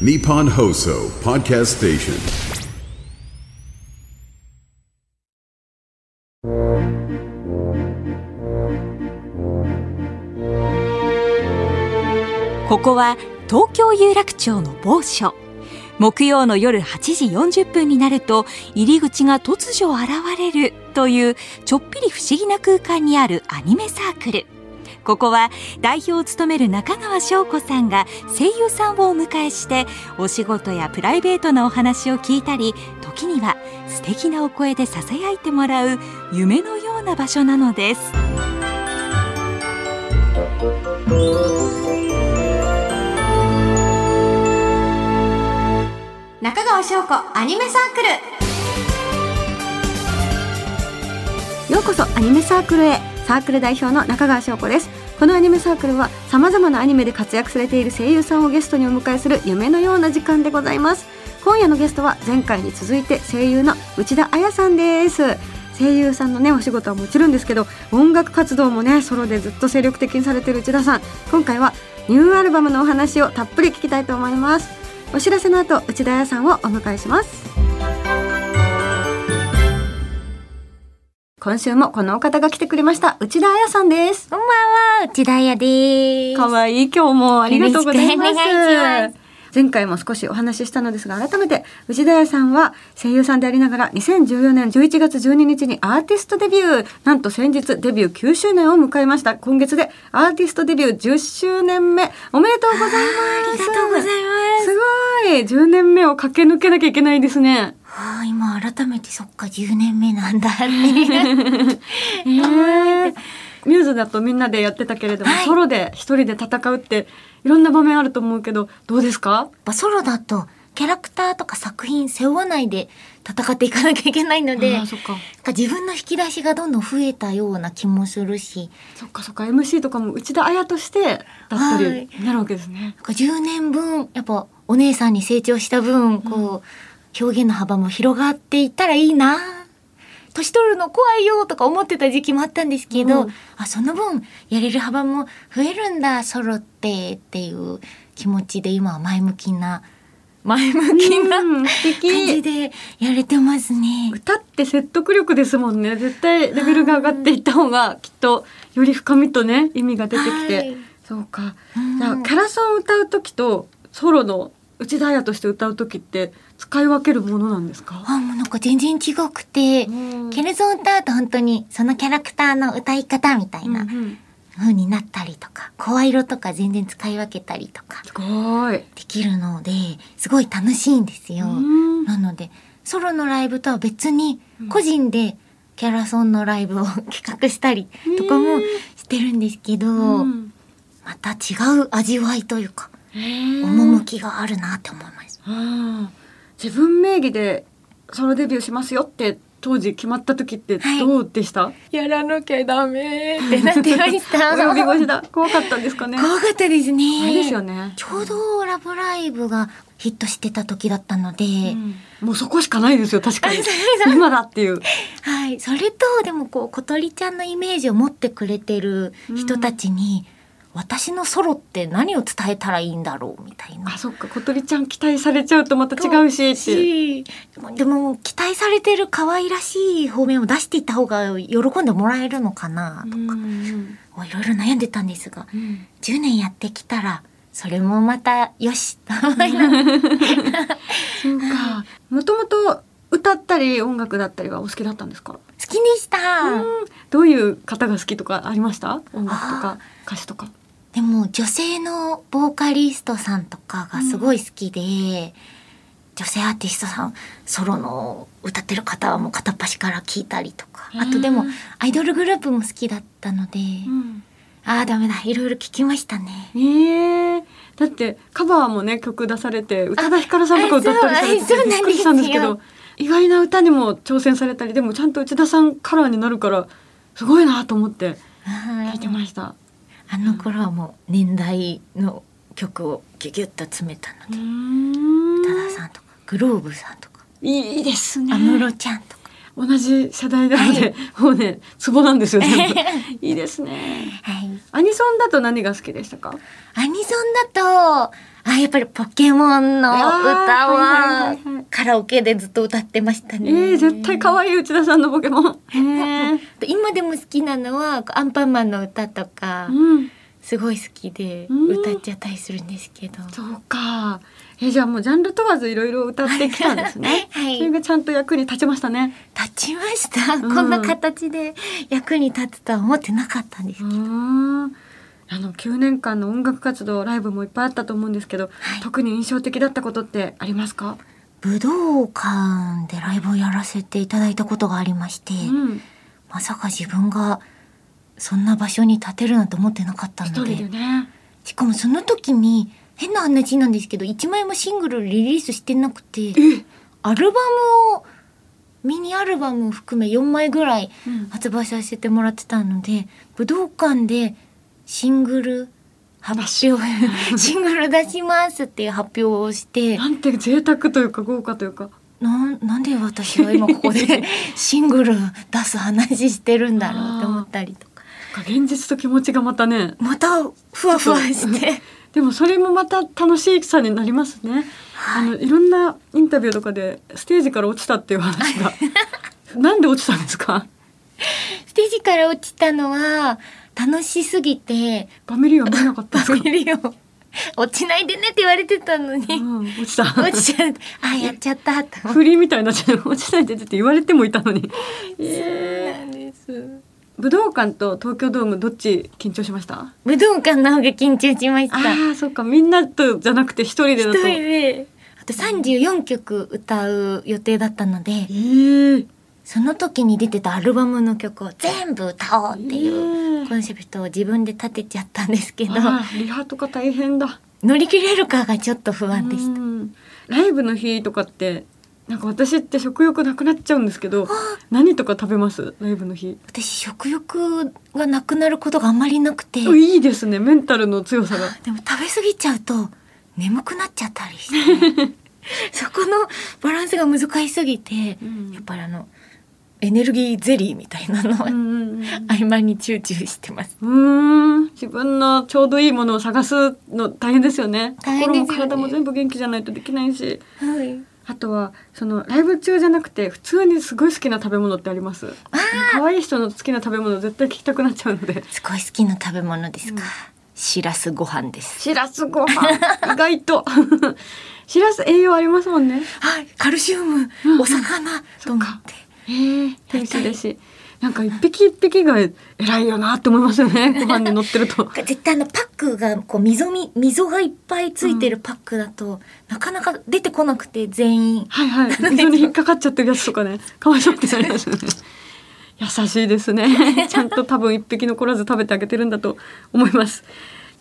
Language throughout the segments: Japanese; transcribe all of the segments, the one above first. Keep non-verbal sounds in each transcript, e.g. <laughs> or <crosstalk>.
Nippon Hoso Podcast Station. ここは東京有楽町の某所木曜の夜8時40分になると入り口が突如現れるというちょっぴり不思議な空間にあるアニメサークルここは代表を務める中川翔子さんが声優さんをお迎えしてお仕事やプライベートなお話を聞いたり時には素敵なお声でささやいてもらう夢のような場所なのです。中川翔子アニメサークル。ようこそアニメサークルへ。サークル代表の中川翔子です。このアニメサークルはさまざまなアニメで活躍されている声優さんをゲストにお迎えする夢のような時間でございます。今夜のゲストは前回に続いて声優の内田彩さんです。声優さんのねお仕事はもちろんですけど音楽活動もねソロでずっと精力的にされている内田さん。今回はニューアルバムのお話をたっぷり聞きたいと思います。お知らせの後内田彩さんをお迎えします。今週もこのお方が来てくれました。内田彩さんです。こんばんは、内田彩です。可愛い今日もありがとうございます。前回も少しお話ししたのですが改めて内田彩さんは声優さんでありながら2014年11月12日にアーティストデビュー。なんと先日デビュー9周年を迎えました。今月でアーティストデビュー10周年目。おめでとうございます。ありがとうございます。すごい。10年目を駆け抜けなきゃいけないですねはあ、今改めてそっか、10年目なんだね。<laughs> え。ーミューズだとみんなでやってたけれども、はい。ソロで一人で戦うっていろんな場面あると思うけどどうですか？やっぱソロだと、キャラクターとか作品背負わないで戦っていかなきゃいけないので、自分の引き出しがどんどん増えたような気もするし、そっかそっか MC とかも内田彩としてだったはい。りなるわけですね。なんか10年分、やっぱお姉さんに成長した分、こう、表現の幅も広がっていったらいいな。年取るの怖いよとか思ってた時期もあったんですけど、うん。あその分やれる幅も増えるんだソロってっていう気持ちで今は前向きな前向きなうん素感じ敵でやれてますね。歌って説得力ですもんね。絶対レベルが上がっていった方がきっとより深みとね意味が出てきて、はい。そうか。うん。じゃあキャラソンを歌う時とソロの内田彩として歌う時って使い分けるものなんですか？あもうなんか全然違くて、うん。キャラソン歌うと本当にそのキャラクターの歌い方みたいな風になったりとか、声色とか全然使い分けたりとかすごい。できるのですごい楽しいんですよ。うん。なのでソロのライブとは別に個人でキャラソンのライブを <laughs> 企画したりとかもしてるんですけど、うん。また違う味わいというか趣があるなって思います。自分名義でソロデビューしますよって当時決まった時ってはい。どうでした、やらなきゃダメってなってました。<laughs> 怖かったんですかね？怖かったですね。ですよね。ちょうどラブライブがヒットしてた時だったので、うん。もうそこしかないですよ確かに。今だっていう。はい、それとでもこう小鳥ちゃんのイメージを持ってくれてる人たちに、私のソロって何を伝えたらいいんだろうみたいな。あ。そっか。小鳥ちゃん期待されちゃうとまた違うしでも期待されてる可愛らしい方面を出していった方が喜んでもらえるのかなとか、うんいろいろ悩んでたんですがうん。10年やってきたらそれもまたよし <laughs> そうか。もともと歌ったり音楽だったりはお好きだったんですか、好きでした、うん。どういう方が好きとかありました？音楽とか歌手とかでも女性のボーカリストさんとかがすごい好きで、女性アーティストさんソロの歌ってる方はもう片っ端から聞いたりとか。あとでもうんアイドルグループも好きだったので、ああダメだいろいろ聞きましたね。ええ。だってカバーもね曲出されて宇多田ヒカルさんとか歌ったりされてびっくりしたんですけど意外な歌にも挑戦されたりでもちゃんと内田さんカラーになるからすごいなと思ってはい。聞いてました。あの頃はもう年代の曲をギュギュッと詰めたので、宇多田さんとかグローブさんとか。いいですね。安室ちゃんとか、同じ世代なので、もうねツボなんですよ全部。<laughs> いいですね。はい、アニソンだと何が好きでしたか？アニソンだとああやっぱりポケモンの歌はいはいははいはいカラオケでずっと歌ってましたね。えー、絶対可愛い内田さんのポケモン。え <laughs> ー、今でも好きなのはアンパンマンの歌とかうん。すごい好きでうん歌っちゃったりするんですけど。そうか。えじゃあもうジャンル問わずいろいろ歌ってきたんですね。<laughs> はいそれがちゃんと役に立ちましたね。立ちました、んこんな形で役に立つとは思ってなかったんですうけど。あの9年間の音楽活動ライブもいっぱいあったと思うんですけど、はい特に印象的だったことってありますか？武道館でライブをやらせていただいたことがありまして、うん。まさか自分がそんな場所に立てるなんて思ってなかった一のでね。しかもその時に変な話なんですけど1枚もシングルリリースしてなくてアルバムをミニアルバムを含め4枚ぐらいうん。発売させてもらってたので武道館でシングル発表 <laughs> シングル出しますっていう発表をしてなんて贅沢というか豪華というか。なんなんで私は今ここで <laughs> シングル出す話してるんだろうって思ったりとか。現実と気持ちがまたね。またふわふわしてでもそれもまた楽しさになりますね。あのいろんなインタビューとかでステージから落ちたっていう話が。<laughs> なんで落ちたんですか？ステージから落ちたのは楽しすぎてバミリオン見えなかったんですか？見るよ落ちないでねって言われてたのに、うん、落ちた。落ちちゃうあやっちゃったと思ってフリーみたいにな落ちないでって言われてもいたのに。えなんですー武道館と東京ドームどっち緊張しました？武道館の方が緊張しましたああ、そっかみんなとじゃなくて一人でだと。一人であと34曲歌う予定だったのでえー、その時に出てたアルバムの曲を全部歌おうっていえうーコンセプトを自分で立てちゃったんですけどあーリハとか大変だ。乗り切れるかがちょっと不安でしたうんライブの日とかってなんか私って食欲なくなっちゃうんですけど何とか食べます？ライブの日。私食欲がなくなることがあんまりなくて。おいいですね。メンタルの強さが。でも食べ過ぎちゃうと眠くなっちゃったりして <laughs> そこのバランスが難しすぎて、うん。やっぱりあのエネルギーゼリーみたいなのをうんうんうん合間にチューチューしてます。うーん。自分のちょうどいいものを探すの大変ですよね。大変ですよね。心も体も全部元気じゃないとできないし。はい。あとはそのライブ中じゃなくて普通にすごい好きな食べ物ってあります？可愛い人の好きな食べ物絶対聞きたくなっちゃうので。すごい好きな食べ物ですか。しらすご飯です。しらすご飯。<laughs> 意外と。<laughs> しらす栄養ありますもんね。はい、カルシウム、うん。お魚。と思って。へえヘルシーだしなんか一匹一匹が偉いよなって思いますよね。<laughs> ご飯に乗ってると。絶対あのパックがこう溝み溝がいっぱいついてるパックだと、なかなか出てこなくて全員。はいはい。<laughs> 溝に引っかかっちゃってるやつとかね。<laughs> かわいそうってなりますよね。優しいですね。ちゃんと多分一匹残らず食べてあげてるんだと思います。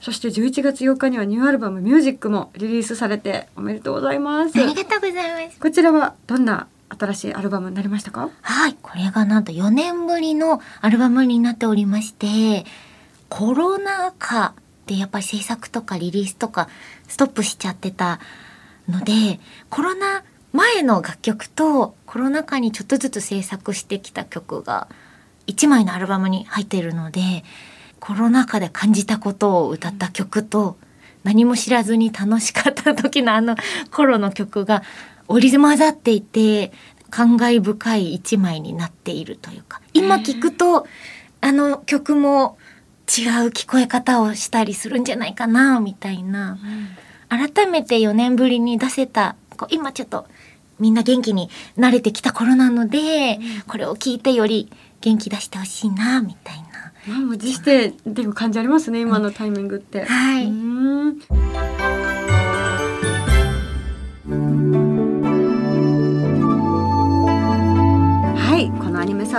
そして11月8日にはニューアルバム「ミュージックもリリースされておめでとうございます。ありがとうございます。こちらはどんな新しいアルバムになりましたか？はい、これがなんと4年ぶりのアルバムになっておりまして、コロナ禍でやっぱり制作とかリリースとかストップしちゃってたので、コロナ前の楽曲とコロナ禍にちょっとずつ制作してきた曲が1枚のアルバムに入っているので、コロナ禍で感じたことを歌った曲と、何も知らずに楽しかった時のあの頃の曲が織り交ざっていて感慨深い一枚になっているというか。今聞くとあの曲も違う聞こえ方をしたりするんじゃないかなみたいな。改めて4年ぶりに出せた今ちょっとみんな元気に慣れてきた頃なので、これを聞いてより元気出してほしいなみたいな。満を持してっていう感じありますね今のタイミングって、はい。うーん。はい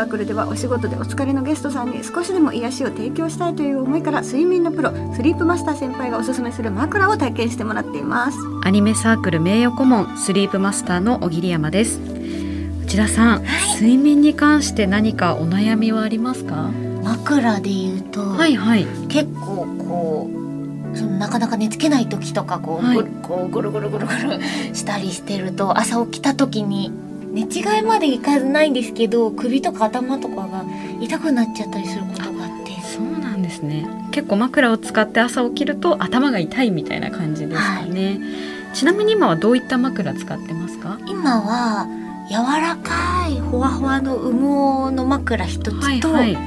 サークルではお仕事でお疲れのゲストさんに少しでも癒しを提供したいという思いから睡眠のプロスリープマスター先輩がおすすめする枕を体験してもらっています。アニメサークル名誉顧問スリープマスターの小桐山です。内田さん、睡眠に関して何かお悩みはありますか？枕で言うと、はいはい。結構こうそのなかなか寝つけない時とかこう,、はい。ぐこうぐるぐるぐるぐるしたりしてると朝起きた時に寝違いまでいかないんですけど首とか頭とかが痛くなっちゃったりすることがあって。そうなんですね。結構枕を使って朝起きると頭が痛いみたいな感じですかね、ちなみに今はどういった枕使ってますか？今は柔らかいほわほわの羽毛の枕一つと、はい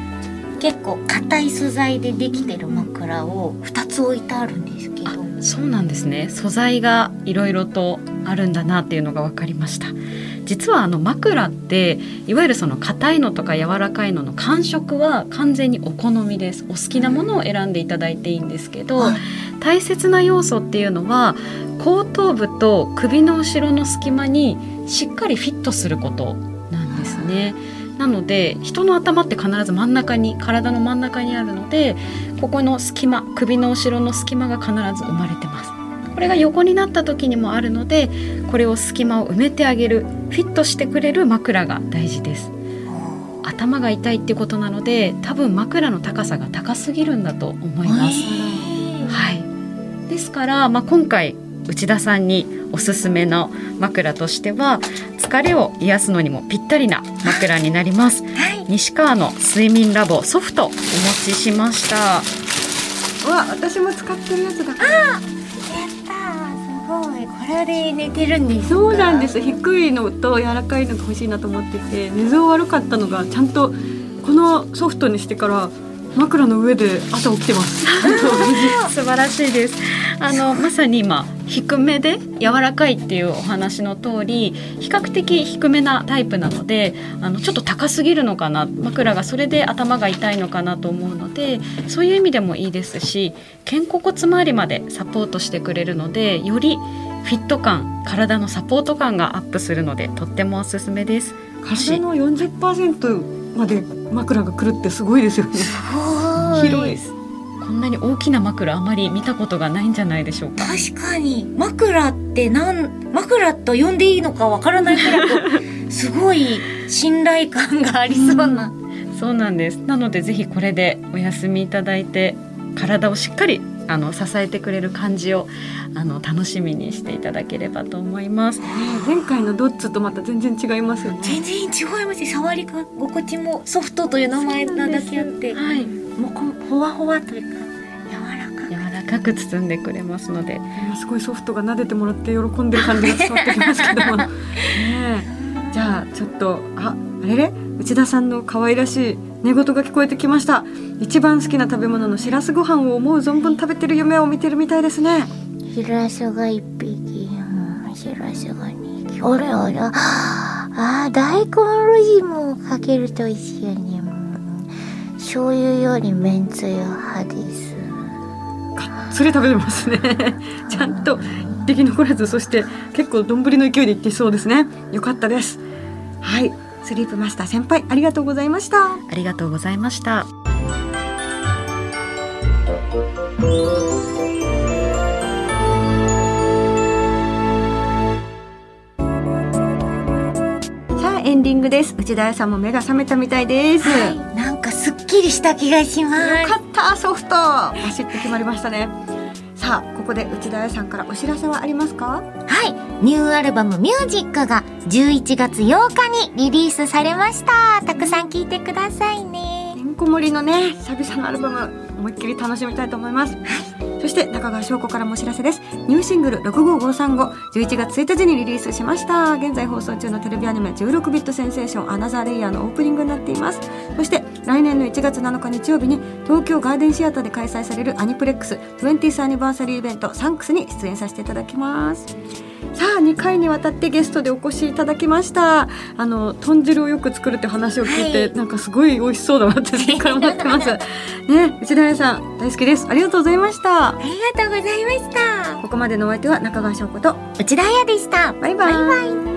結構硬い素材でできてる枕を2つ置いてあるんですけど。そうなんですね。素材がいろいろとあるんだなっていうのが分かりました実はあの枕っていわゆるその硬いのとか柔らかいのの感触は完全にお好みです。お好きなものを選んでいただいていいんですけど、はい。大切な要素っていうのは後頭部と首の後ろの隙間にしっかりフィットすることなんですね。なので人の頭って必ず真ん中に体の真ん中にあるのでここの隙間首の後ろの隙間が必ず生まれてますこれが横になった時にもあるのでこれを隙間を埋めてあげるフィットしてくれる枕が大事です。頭が痛いってことなので多分枕の高さが高すぎるんだと思います。はい、ですから、まあ、今回内田さんにおすすめの枕としては疲れを癒すのにもぴったりな枕になります。<laughs> はい。西川の睡眠ラボソフトお持ちしました。うわ私も使ってるやつだ。やったーすごいこれで寝てるんですそうなんです。低いのと柔らかいのが欲しいなと思ってて寝相悪かったのがちゃんとこのソフトにしてから枕の上で朝起きてます。<laughs> 素晴らしいです。あのまさに今低めで柔らかいっていうお話の通り比較的低めなタイプなのであのちょっと高すぎるのかな枕がそれで頭が痛いのかなと思うのでそういう意味でもいいですし肩甲骨周りまでサポートしてくれるのでよりフィット感体のサポート感がアップするのでとってもおすすめです。体の40%まで枕が来るってすごいですよね。すごい。広い。こんなに大きな枕あまり見たことがないんじゃないでしょうか。確かに。枕ってなん枕と呼んでいいのかわからないくらすごい信頼感がありそうな、そうなんです。なのでぜひこれでお休みいただいて体をしっかりあの支えてくれる感じをあの楽しみにしていただければと思います。前回のドッツとまた全然違いますよね。全然違います。ね触り心地もソフトという名前なだけあってはい、もうこほわほわというか柔らかく。柔らかく包んでくれますので、今すごいソフトが撫でてもらって喜んでる感じが伝わってきますけども。<laughs> ねえじゃあちょっとああれれ？内田さんの可愛らしい寝言が聞こえてきました。一番好きな食べ物のしらすご飯を思う存分食べてる夢を見てるみたいですね。しらすが一匹うんしらすが二匹。あれあれあー大根おろしもかけると美味しいよねうん。醤油よりめんつゆ派です。それ食べてますね。ちゃんと一滴残らずそして結構丼の勢いでいってそうですね。よかったですはい。スリープマスター先輩ありがとうございました。ありがとうございました。さあエンディングです。内田彩さんも目が覚めたみたいです、はい。なんかすっきりした気がします。よかったソフト。バシッと決まりましたねさあここで内田彩さんからお知らせはありますか？はい。ニューアルバムミュージックが11月8日にリリースされました。たくさん聴いてくださいね。てんこ盛りのね久々のアルバム思いっきり楽しみたいと思います、そして中川翔子からもお知らせですニューシングル65535 11月1日にリリースしました現在放送中のテレビアニメ16ビットセンセーションアナザーレイヤーのオープニングになっていますそして来年の1月7日日曜日に東京ガーデンシアターで開催されるアニプレックス 20th アニバーサリーイベントサンクスに出演させていただきます。さあ2回にわたってゲストでお越しいただきました。あの豚汁をよく作るって話を聞いて、はい。なんかすごい美味しそうだなって前回思ってます。<laughs> ね内田彩さん大好きです。ありがとうございました。ありがとうございました。ここまでのお相手は中川翔子と内田彩でした。バイバイ。バイバイ